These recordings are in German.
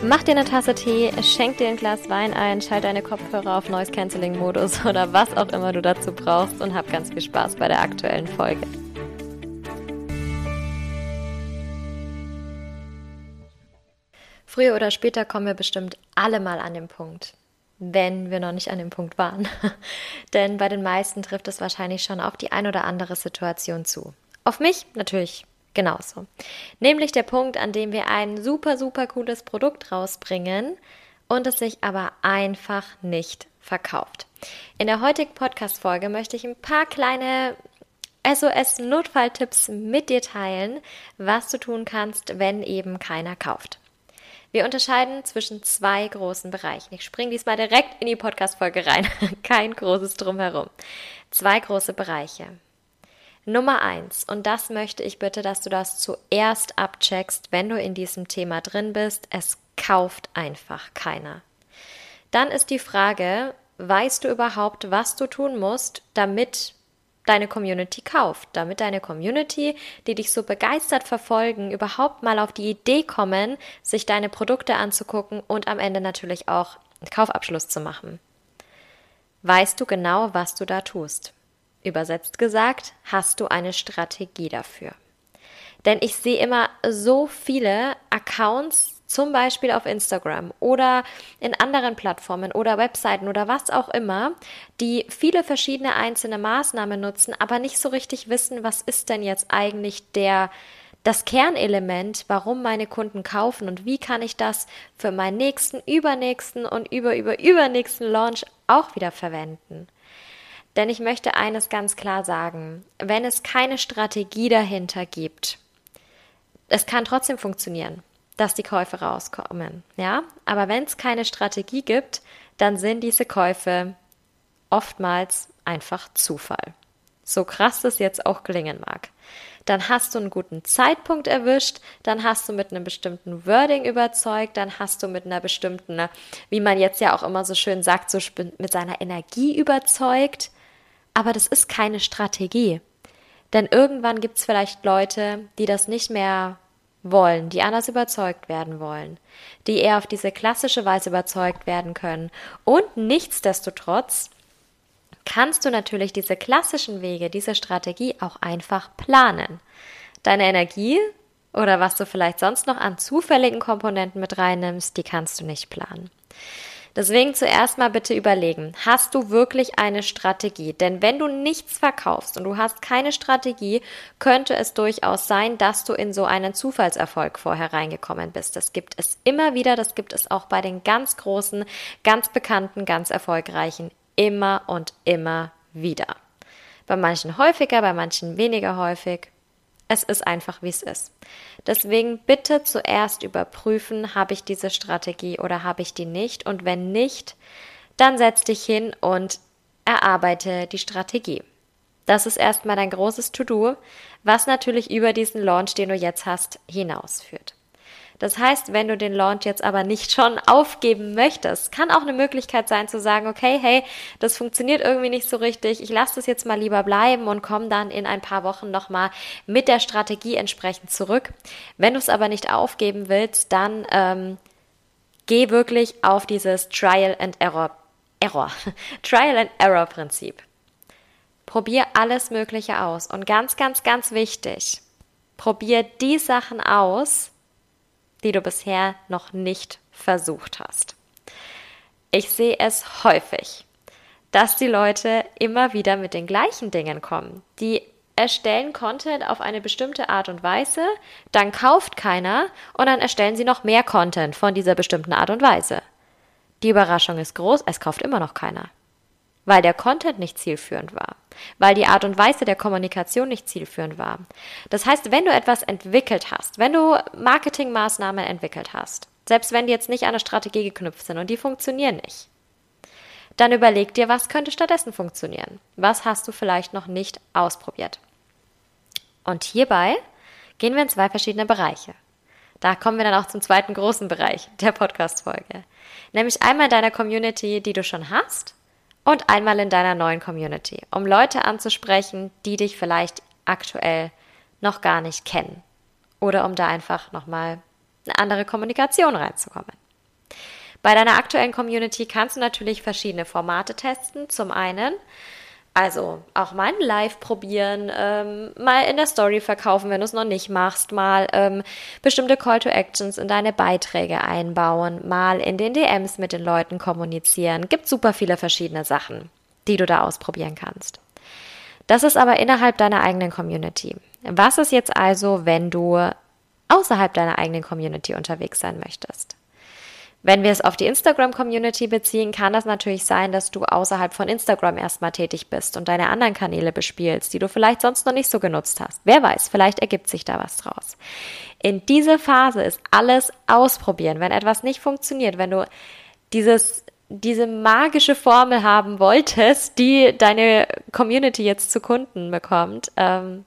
Mach dir eine Tasse Tee, schenk dir ein Glas Wein ein, schalt deine Kopfhörer auf Noise Cancelling Modus oder was auch immer du dazu brauchst und hab ganz viel Spaß bei der aktuellen Folge. Früher oder später kommen wir bestimmt alle mal an den Punkt, wenn wir noch nicht an dem Punkt waren. Denn bei den meisten trifft es wahrscheinlich schon auf die ein oder andere Situation zu. Auf mich natürlich genauso. Nämlich der Punkt, an dem wir ein super, super cooles Produkt rausbringen und es sich aber einfach nicht verkauft. In der heutigen Podcast-Folge möchte ich ein paar kleine SOS-Notfalltipps mit dir teilen, was du tun kannst, wenn eben keiner kauft. Wir unterscheiden zwischen zwei großen Bereichen. Ich springe diesmal direkt in die Podcast-Folge rein. Kein großes Drumherum. Zwei große Bereiche. Nummer eins, und das möchte ich bitte, dass du das zuerst abcheckst, wenn du in diesem Thema drin bist, es kauft einfach keiner. Dann ist die Frage, weißt du überhaupt, was du tun musst, damit deine Community kauft, damit deine Community, die dich so begeistert verfolgen, überhaupt mal auf die Idee kommen, sich deine Produkte anzugucken und am Ende natürlich auch einen Kaufabschluss zu machen. Weißt du genau, was du da tust? Übersetzt gesagt, hast du eine Strategie dafür. Denn ich sehe immer so viele Accounts, zum Beispiel auf Instagram oder in anderen Plattformen oder Webseiten oder was auch immer, die viele verschiedene einzelne Maßnahmen nutzen, aber nicht so richtig wissen, was ist denn jetzt eigentlich der das Kernelement, warum meine Kunden kaufen und wie kann ich das für meinen nächsten, übernächsten und über, über, übernächsten Launch auch wieder verwenden. Denn ich möchte eines ganz klar sagen, wenn es keine Strategie dahinter gibt, es kann trotzdem funktionieren, dass die Käufe rauskommen, ja? Aber wenn es keine Strategie gibt, dann sind diese Käufe oftmals einfach Zufall. So krass es jetzt auch klingen mag. Dann hast du einen guten Zeitpunkt erwischt, dann hast du mit einem bestimmten Wording überzeugt, dann hast du mit einer bestimmten, wie man jetzt ja auch immer so schön sagt, so mit seiner Energie überzeugt aber das ist keine Strategie. Denn irgendwann gibt es vielleicht Leute, die das nicht mehr wollen, die anders überzeugt werden wollen, die eher auf diese klassische Weise überzeugt werden können. Und nichtsdestotrotz kannst du natürlich diese klassischen Wege, diese Strategie auch einfach planen. Deine Energie oder was du vielleicht sonst noch an zufälligen Komponenten mit reinnimmst, die kannst du nicht planen. Deswegen zuerst mal bitte überlegen, hast du wirklich eine Strategie? Denn wenn du nichts verkaufst und du hast keine Strategie, könnte es durchaus sein, dass du in so einen Zufallserfolg vorher reingekommen bist. Das gibt es immer wieder, das gibt es auch bei den ganz großen, ganz bekannten, ganz erfolgreichen immer und immer wieder. Bei manchen häufiger, bei manchen weniger häufig. Es ist einfach, wie es ist. Deswegen bitte zuerst überprüfen, habe ich diese Strategie oder habe ich die nicht? Und wenn nicht, dann setz dich hin und erarbeite die Strategie. Das ist erstmal dein großes To-Do, was natürlich über diesen Launch, den du jetzt hast, hinausführt. Das heißt, wenn du den Launch jetzt aber nicht schon aufgeben möchtest, kann auch eine Möglichkeit sein zu sagen, okay, hey, das funktioniert irgendwie nicht so richtig, ich lasse das jetzt mal lieber bleiben und komme dann in ein paar Wochen nochmal mit der Strategie entsprechend zurück. Wenn du es aber nicht aufgeben willst, dann ähm, geh wirklich auf dieses Trial and Error, Error, Trial and Error Prinzip. Probier alles Mögliche aus und ganz, ganz, ganz wichtig, probier die Sachen aus, die du bisher noch nicht versucht hast. Ich sehe es häufig, dass die Leute immer wieder mit den gleichen Dingen kommen, die erstellen Content auf eine bestimmte Art und Weise, dann kauft keiner und dann erstellen sie noch mehr Content von dieser bestimmten Art und Weise. Die Überraschung ist groß, es kauft immer noch keiner. Weil der Content nicht zielführend war. Weil die Art und Weise der Kommunikation nicht zielführend war. Das heißt, wenn du etwas entwickelt hast, wenn du Marketingmaßnahmen entwickelt hast, selbst wenn die jetzt nicht an eine Strategie geknüpft sind und die funktionieren nicht, dann überleg dir, was könnte stattdessen funktionieren. Was hast du vielleicht noch nicht ausprobiert? Und hierbei gehen wir in zwei verschiedene Bereiche. Da kommen wir dann auch zum zweiten großen Bereich der Podcast-Folge. Nämlich einmal deiner Community, die du schon hast und einmal in deiner neuen Community, um Leute anzusprechen, die dich vielleicht aktuell noch gar nicht kennen. Oder um da einfach nochmal eine andere Kommunikation reinzukommen. Bei deiner aktuellen Community kannst du natürlich verschiedene Formate testen. Zum einen, also auch mal ein Live probieren, ähm, mal in der Story verkaufen, wenn du es noch nicht machst, mal ähm, bestimmte Call to Actions in deine Beiträge einbauen, mal in den DMs mit den Leuten kommunizieren. Gibt super viele verschiedene Sachen, die du da ausprobieren kannst. Das ist aber innerhalb deiner eigenen Community. Was ist jetzt also, wenn du außerhalb deiner eigenen Community unterwegs sein möchtest? Wenn wir es auf die Instagram-Community beziehen, kann das natürlich sein, dass du außerhalb von Instagram erstmal tätig bist und deine anderen Kanäle bespielst, die du vielleicht sonst noch nicht so genutzt hast. Wer weiß, vielleicht ergibt sich da was draus. In dieser Phase ist alles ausprobieren. Wenn etwas nicht funktioniert, wenn du dieses diese magische Formel haben wolltest, die deine Community jetzt zu Kunden bekommt, ähm,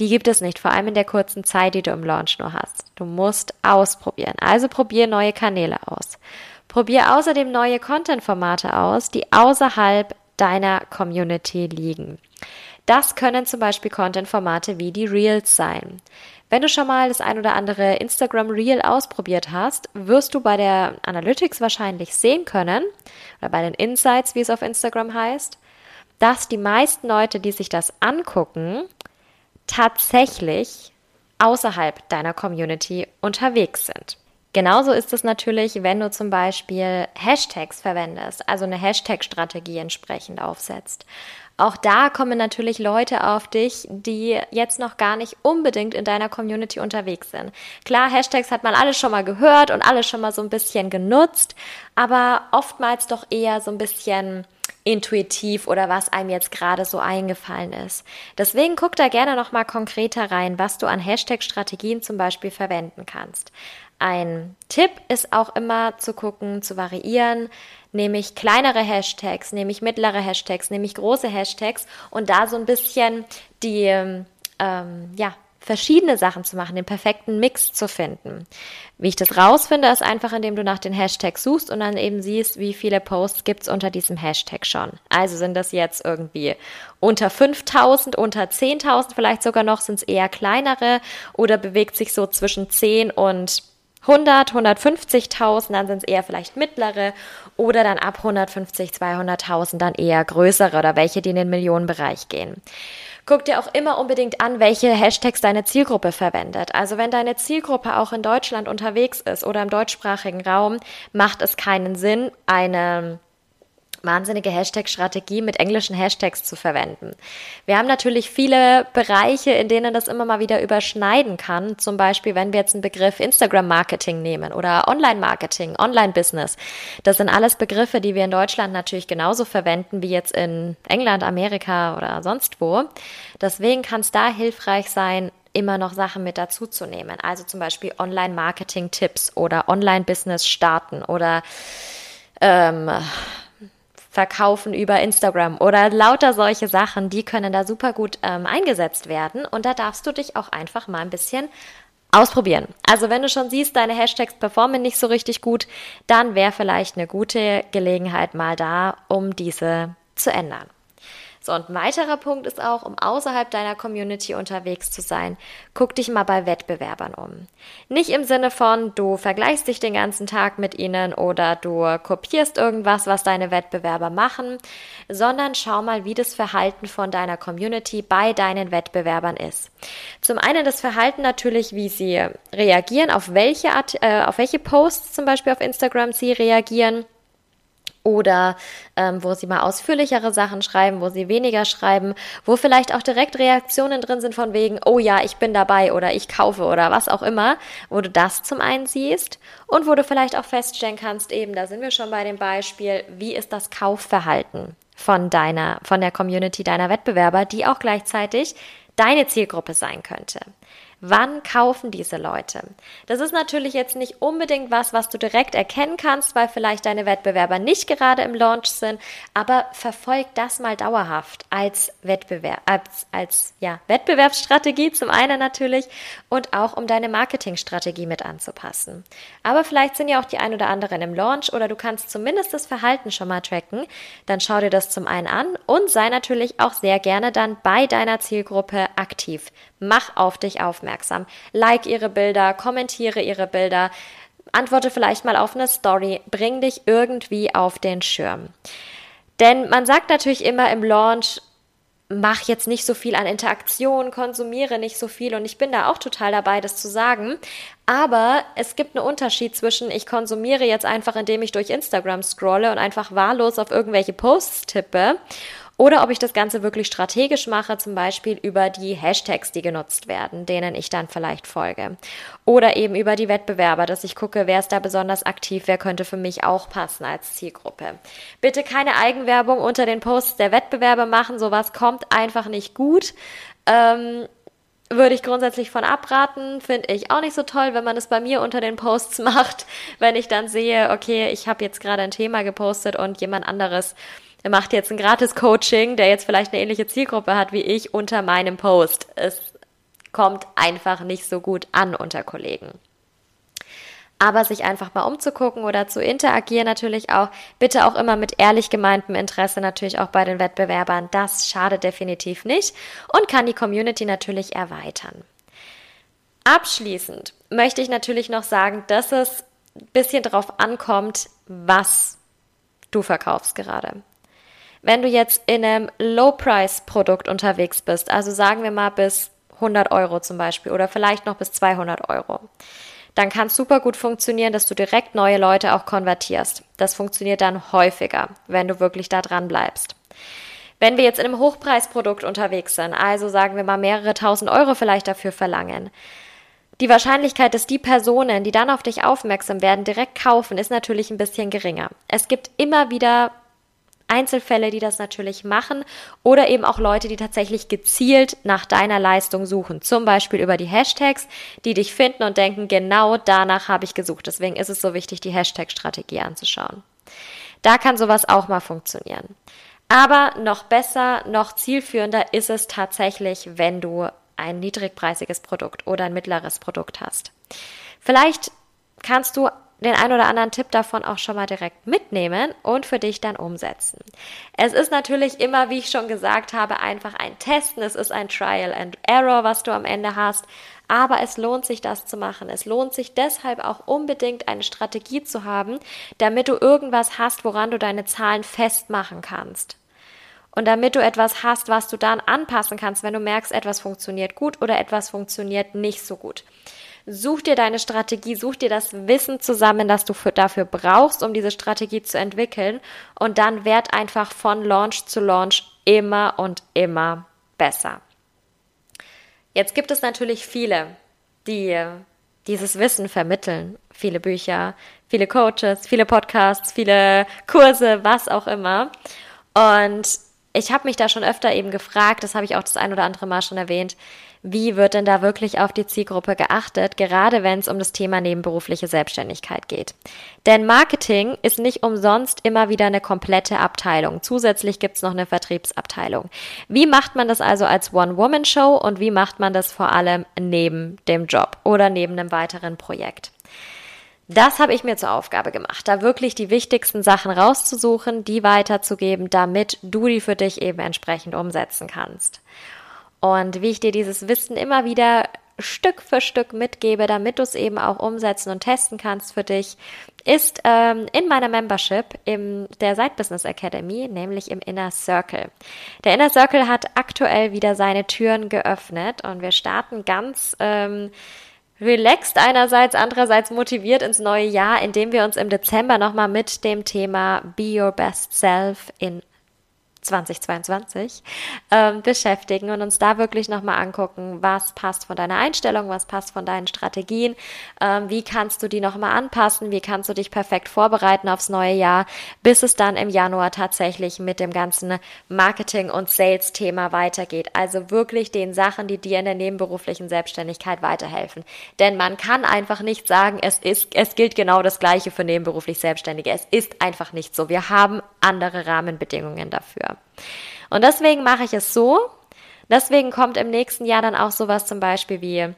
die gibt es nicht, vor allem in der kurzen Zeit, die du im Launch nur hast. Du musst ausprobieren. Also probier neue Kanäle aus. Probier außerdem neue Content-Formate aus, die außerhalb deiner Community liegen. Das können zum Beispiel Content-Formate wie die Reels sein. Wenn du schon mal das ein oder andere Instagram Reel ausprobiert hast, wirst du bei der Analytics wahrscheinlich sehen können, oder bei den Insights, wie es auf Instagram heißt, dass die meisten Leute, die sich das angucken, tatsächlich außerhalb deiner Community unterwegs sind. Genauso ist es natürlich, wenn du zum Beispiel Hashtags verwendest, also eine Hashtag-Strategie entsprechend aufsetzt. Auch da kommen natürlich Leute auf dich, die jetzt noch gar nicht unbedingt in deiner Community unterwegs sind. Klar, Hashtags hat man alles schon mal gehört und alles schon mal so ein bisschen genutzt, aber oftmals doch eher so ein bisschen intuitiv oder was einem jetzt gerade so eingefallen ist. Deswegen guck da gerne noch mal konkreter rein, was du an Hashtag-Strategien zum Beispiel verwenden kannst. Ein Tipp ist auch immer zu gucken, zu variieren. Nehme ich kleinere Hashtags, nehme ich mittlere Hashtags, nehme ich große Hashtags und da so ein bisschen die, ähm, ja, verschiedene Sachen zu machen, den perfekten Mix zu finden. Wie ich das rausfinde, ist einfach, indem du nach den Hashtags suchst und dann eben siehst, wie viele Posts gibt's unter diesem Hashtag schon. Also sind das jetzt irgendwie unter 5000, unter 10.000 vielleicht sogar noch, sind es eher kleinere oder bewegt sich so zwischen 10 und 100, 150.000, dann sind es eher vielleicht mittlere oder dann ab 150, 200.000 dann eher größere oder welche, die in den Millionenbereich gehen. Guck dir auch immer unbedingt an, welche Hashtags deine Zielgruppe verwendet. Also wenn deine Zielgruppe auch in Deutschland unterwegs ist oder im deutschsprachigen Raum, macht es keinen Sinn, eine wahnsinnige Hashtag-Strategie mit englischen Hashtags zu verwenden. Wir haben natürlich viele Bereiche, in denen das immer mal wieder überschneiden kann. Zum Beispiel, wenn wir jetzt einen Begriff Instagram-Marketing nehmen oder Online-Marketing, Online-Business. Das sind alles Begriffe, die wir in Deutschland natürlich genauso verwenden wie jetzt in England, Amerika oder sonst wo. Deswegen kann es da hilfreich sein, immer noch Sachen mit dazu zu nehmen. Also zum Beispiel Online-Marketing-Tipps oder Online-Business starten oder ähm, verkaufen über Instagram oder lauter solche Sachen, die können da super gut ähm, eingesetzt werden. Und da darfst du dich auch einfach mal ein bisschen ausprobieren. Also wenn du schon siehst, deine Hashtags performen nicht so richtig gut, dann wäre vielleicht eine gute Gelegenheit mal da, um diese zu ändern. So, und ein weiterer Punkt ist auch, um außerhalb deiner Community unterwegs zu sein, guck dich mal bei Wettbewerbern um. Nicht im Sinne von, du vergleichst dich den ganzen Tag mit ihnen oder du kopierst irgendwas, was deine Wettbewerber machen, sondern schau mal, wie das Verhalten von deiner Community bei deinen Wettbewerbern ist. Zum einen das Verhalten natürlich, wie sie reagieren, auf welche, Art, äh, auf welche Posts zum Beispiel auf Instagram sie reagieren oder ähm, wo sie mal ausführlichere Sachen schreiben, wo sie weniger schreiben, wo vielleicht auch direkt Reaktionen drin sind von wegen, oh ja, ich bin dabei oder ich kaufe oder was auch immer, wo du das zum einen siehst und wo du vielleicht auch feststellen kannst, eben, da sind wir schon bei dem Beispiel, wie ist das Kaufverhalten von deiner, von der Community deiner Wettbewerber, die auch gleichzeitig deine Zielgruppe sein könnte. Wann kaufen diese Leute? Das ist natürlich jetzt nicht unbedingt was, was du direkt erkennen kannst, weil vielleicht deine Wettbewerber nicht gerade im Launch sind, aber verfolg das mal dauerhaft als Wettbewerb, als, als ja, Wettbewerbsstrategie zum einen natürlich und auch um deine Marketingstrategie mit anzupassen. Aber vielleicht sind ja auch die ein oder anderen im Launch oder du kannst zumindest das Verhalten schon mal tracken. Dann schau dir das zum einen an und sei natürlich auch sehr gerne dann bei deiner Zielgruppe aktiv. Mach auf dich aufmerksam. Like ihre Bilder, kommentiere ihre Bilder, antworte vielleicht mal auf eine Story, bring dich irgendwie auf den Schirm. Denn man sagt natürlich immer im Launch, mach jetzt nicht so viel an Interaktion, konsumiere nicht so viel und ich bin da auch total dabei, das zu sagen. Aber es gibt einen Unterschied zwischen, ich konsumiere jetzt einfach, indem ich durch Instagram scrolle und einfach wahllos auf irgendwelche Posts tippe oder ob ich das Ganze wirklich strategisch mache, zum Beispiel über die Hashtags, die genutzt werden, denen ich dann vielleicht folge. Oder eben über die Wettbewerber, dass ich gucke, wer ist da besonders aktiv, wer könnte für mich auch passen als Zielgruppe. Bitte keine Eigenwerbung unter den Posts der Wettbewerber machen, sowas kommt einfach nicht gut. Ähm, würde ich grundsätzlich von abraten, finde ich auch nicht so toll, wenn man es bei mir unter den Posts macht, wenn ich dann sehe, okay, ich habe jetzt gerade ein Thema gepostet und jemand anderes er macht jetzt ein gratis Coaching, der jetzt vielleicht eine ähnliche Zielgruppe hat wie ich unter meinem Post. Es kommt einfach nicht so gut an unter Kollegen. Aber sich einfach mal umzugucken oder zu interagieren natürlich auch, bitte auch immer mit ehrlich gemeintem Interesse natürlich auch bei den Wettbewerbern. Das schadet definitiv nicht und kann die Community natürlich erweitern. Abschließend möchte ich natürlich noch sagen, dass es ein bisschen darauf ankommt, was du verkaufst gerade. Wenn du jetzt in einem Low-Price-Produkt unterwegs bist, also sagen wir mal bis 100 Euro zum Beispiel oder vielleicht noch bis 200 Euro, dann kann es super gut funktionieren, dass du direkt neue Leute auch konvertierst. Das funktioniert dann häufiger, wenn du wirklich da dran bleibst. Wenn wir jetzt in einem Hochpreisprodukt unterwegs sind, also sagen wir mal mehrere tausend Euro vielleicht dafür verlangen, die Wahrscheinlichkeit, dass die Personen, die dann auf dich aufmerksam werden, direkt kaufen, ist natürlich ein bisschen geringer. Es gibt immer wieder Einzelfälle, die das natürlich machen oder eben auch Leute, die tatsächlich gezielt nach deiner Leistung suchen. Zum Beispiel über die Hashtags, die dich finden und denken, genau danach habe ich gesucht. Deswegen ist es so wichtig, die Hashtag-Strategie anzuschauen. Da kann sowas auch mal funktionieren. Aber noch besser, noch zielführender ist es tatsächlich, wenn du ein niedrigpreisiges Produkt oder ein mittleres Produkt hast. Vielleicht kannst du den ein oder anderen Tipp davon auch schon mal direkt mitnehmen und für dich dann umsetzen. Es ist natürlich immer, wie ich schon gesagt habe, einfach ein Testen. Es ist ein Trial and Error, was du am Ende hast. Aber es lohnt sich, das zu machen. Es lohnt sich deshalb auch unbedingt eine Strategie zu haben, damit du irgendwas hast, woran du deine Zahlen festmachen kannst. Und damit du etwas hast, was du dann anpassen kannst, wenn du merkst, etwas funktioniert gut oder etwas funktioniert nicht so gut. Such dir deine Strategie, such dir das Wissen zusammen, das du für, dafür brauchst, um diese Strategie zu entwickeln. Und dann werd einfach von Launch zu Launch immer und immer besser. Jetzt gibt es natürlich viele, die dieses Wissen vermitteln. Viele Bücher, viele Coaches, viele Podcasts, viele Kurse, was auch immer. Und ich habe mich da schon öfter eben gefragt, das habe ich auch das ein oder andere Mal schon erwähnt, wie wird denn da wirklich auf die Zielgruppe geachtet, gerade wenn es um das Thema nebenberufliche Selbstständigkeit geht. Denn Marketing ist nicht umsonst immer wieder eine komplette Abteilung. Zusätzlich gibt es noch eine Vertriebsabteilung. Wie macht man das also als One-Woman-Show und wie macht man das vor allem neben dem Job oder neben einem weiteren Projekt? Das habe ich mir zur Aufgabe gemacht, da wirklich die wichtigsten Sachen rauszusuchen, die weiterzugeben, damit du die für dich eben entsprechend umsetzen kannst. Und wie ich dir dieses Wissen immer wieder Stück für Stück mitgebe, damit du es eben auch umsetzen und testen kannst für dich, ist ähm, in meiner Membership in der Side Business Academy, nämlich im Inner Circle. Der Inner Circle hat aktuell wieder seine Türen geöffnet und wir starten ganz ähm, relaxed einerseits, andererseits motiviert ins neue Jahr, indem wir uns im Dezember nochmal mit dem Thema Be Your Best Self in 2022 ähm, beschäftigen und uns da wirklich nochmal angucken, was passt von deiner Einstellung, was passt von deinen Strategien, ähm, wie kannst du die nochmal anpassen, wie kannst du dich perfekt vorbereiten aufs neue Jahr, bis es dann im Januar tatsächlich mit dem ganzen Marketing- und Sales-Thema weitergeht. Also wirklich den Sachen, die dir in der nebenberuflichen Selbstständigkeit weiterhelfen. Denn man kann einfach nicht sagen, es ist, es gilt genau das Gleiche für nebenberuflich Selbstständige. Es ist einfach nicht so. Wir haben andere Rahmenbedingungen dafür. Und deswegen mache ich es so. Deswegen kommt im nächsten Jahr dann auch sowas zum Beispiel wie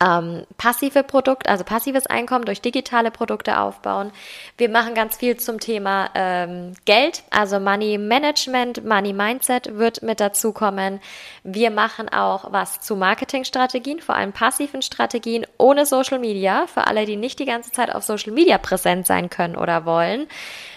ähm, passive Produkte, also passives Einkommen durch digitale Produkte aufbauen. Wir machen ganz viel zum Thema ähm, Geld, also Money Management, Money Mindset wird mit dazukommen. Wir machen auch was zu Marketingstrategien, vor allem passiven Strategien ohne Social Media, für alle, die nicht die ganze Zeit auf Social Media präsent sein können oder wollen.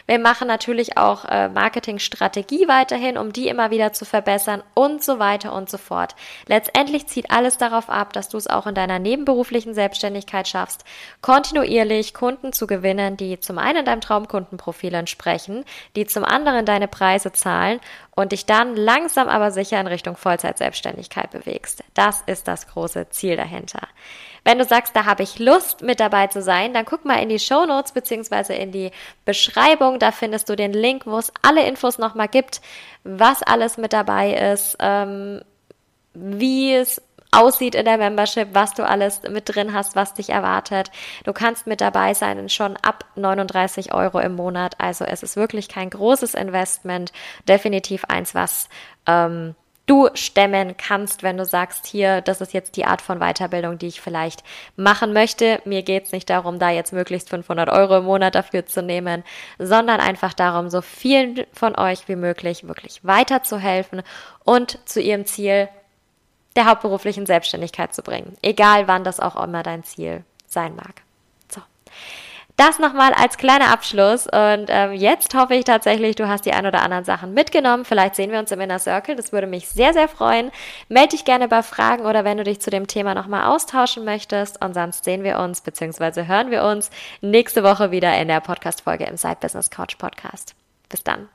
Wir machen natürlich auch äh, Marketingstrategie weiterhin, um die immer wieder zu verbessern und so weiter und so fort. Letztendlich zieht alles darauf ab, dass du es auch in deiner nebenberuflichen Selbstständigkeit schaffst, kontinuierlich Kunden zu gewinnen, die zum einen deinem Traumkundenprofil entsprechen, die zum anderen deine Preise zahlen und dich dann langsam aber sicher in Richtung Vollzeitselbstständigkeit bewegst. Das ist das große Ziel dahinter. Wenn du sagst, da habe ich Lust mit dabei zu sein, dann guck mal in die Show Notes beziehungsweise in die Beschreibung. Da findest du den Link, wo es alle Infos nochmal gibt, was alles mit dabei ist, ähm, wie es aussieht in der Membership, was du alles mit drin hast, was dich erwartet. Du kannst mit dabei sein schon ab 39 Euro im Monat. Also es ist wirklich kein großes Investment. Definitiv eins, was ähm, du stemmen kannst, wenn du sagst, hier, das ist jetzt die Art von Weiterbildung, die ich vielleicht machen möchte. Mir geht's nicht darum, da jetzt möglichst 500 Euro im Monat dafür zu nehmen, sondern einfach darum, so vielen von euch wie möglich wirklich weiterzuhelfen und zu ihrem Ziel der hauptberuflichen Selbstständigkeit zu bringen. Egal wann das auch immer dein Ziel sein mag. Das nochmal als kleiner Abschluss. Und ähm, jetzt hoffe ich tatsächlich, du hast die ein oder anderen Sachen mitgenommen. Vielleicht sehen wir uns im Inner Circle. Das würde mich sehr, sehr freuen. Meld dich gerne bei Fragen oder wenn du dich zu dem Thema nochmal austauschen möchtest. Und sonst sehen wir uns bzw. hören wir uns nächste Woche wieder in der Podcast-Folge im Side Business Couch Podcast. Bis dann.